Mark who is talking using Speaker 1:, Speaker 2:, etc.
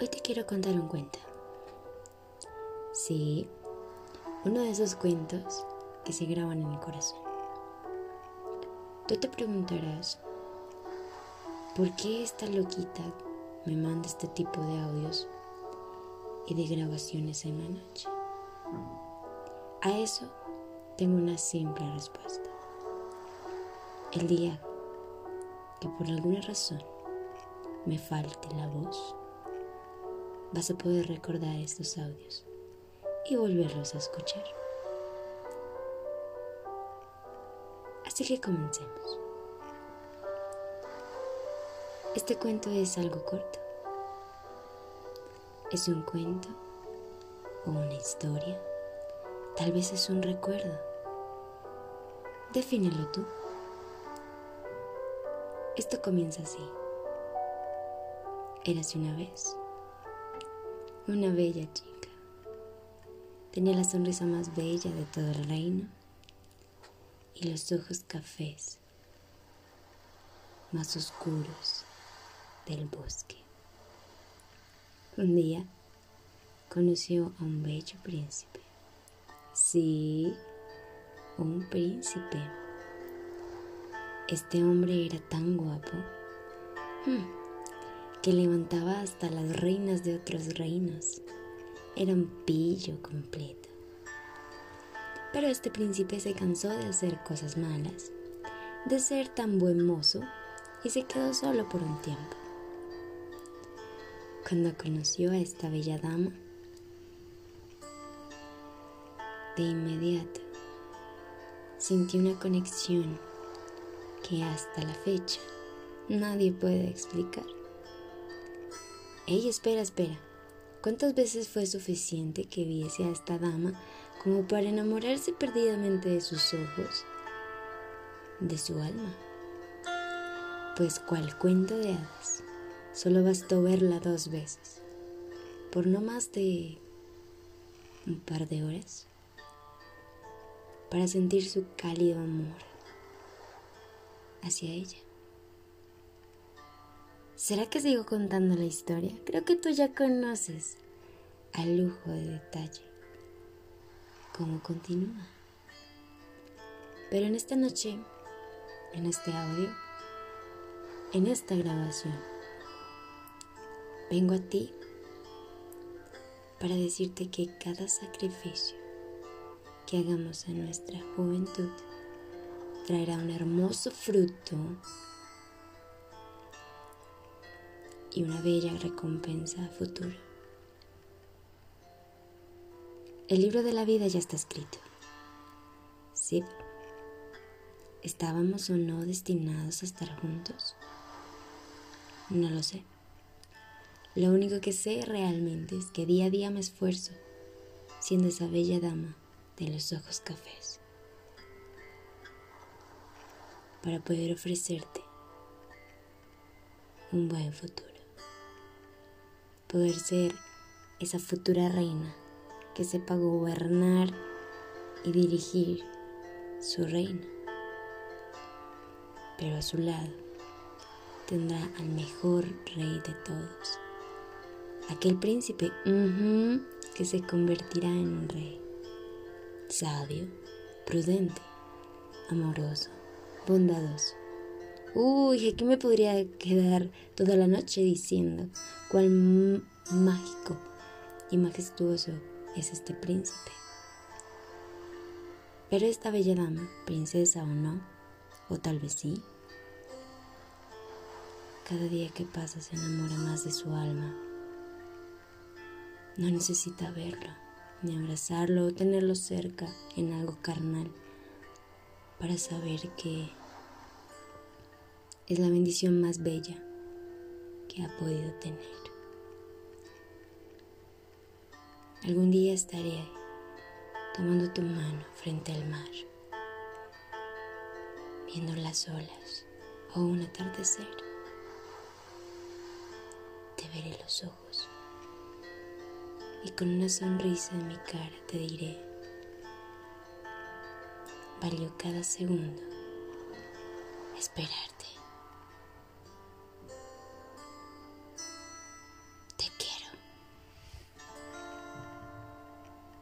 Speaker 1: Hoy te quiero contar un cuento. Sí, uno de esos cuentos que se graban en mi corazón. Tú te preguntarás, ¿por qué esta loquita me manda este tipo de audios y de grabaciones en la noche? A eso tengo una simple respuesta. El día que por alguna razón me falte la voz, vas a poder recordar estos audios y volverlos a escuchar. Así que comencemos. Este cuento es algo corto. Es un cuento o una historia. Tal vez es un recuerdo. Defínelo tú. Esto comienza así. Érase una vez una bella chica. Tenía la sonrisa más bella de todo el reino y los ojos cafés más oscuros del bosque. Un día conoció a un bello príncipe. Sí, un príncipe. Este hombre era tan guapo. Hmm que levantaba hasta las reinas de otros reinos. Era un pillo completo. Pero este príncipe se cansó de hacer cosas malas, de ser tan buen mozo, y se quedó solo por un tiempo. Cuando conoció a esta bella dama, de inmediato sintió una conexión que hasta la fecha nadie puede explicar. Ey, espera, espera. ¿Cuántas veces fue suficiente que viese a esta dama como para enamorarse perdidamente de sus ojos, de su alma? Pues cual cuento de hadas, solo bastó verla dos veces, por no más de un par de horas, para sentir su cálido amor hacia ella. ¿Será que sigo contando la historia? Creo que tú ya conoces al lujo de detalle cómo continúa. Pero en esta noche, en este audio, en esta grabación, vengo a ti para decirte que cada sacrificio que hagamos en nuestra juventud traerá un hermoso fruto y una bella recompensa a futuro. El libro de la vida ya está escrito. Sí. ¿Estábamos o no destinados a estar juntos? No lo sé. Lo único que sé realmente es que día a día me esfuerzo siendo esa bella dama de los ojos cafés para poder ofrecerte un buen futuro poder ser esa futura reina que sepa gobernar y dirigir su reino. Pero a su lado tendrá al mejor rey de todos, aquel príncipe que se convertirá en un rey, sabio, prudente, amoroso, bondadoso Uy, aquí me podría quedar toda la noche diciendo cuán mágico y majestuoso es este príncipe. Pero esta bella dama, princesa o no, o tal vez sí, cada día que pasa se enamora más de su alma. No necesita verlo, ni abrazarlo o tenerlo cerca en algo carnal para saber que es la bendición más bella que ha podido tener. Algún día estaré tomando tu mano frente al mar, viendo las olas o un atardecer. Te veré los ojos y con una sonrisa en mi cara te diré, valió cada segundo esperarte.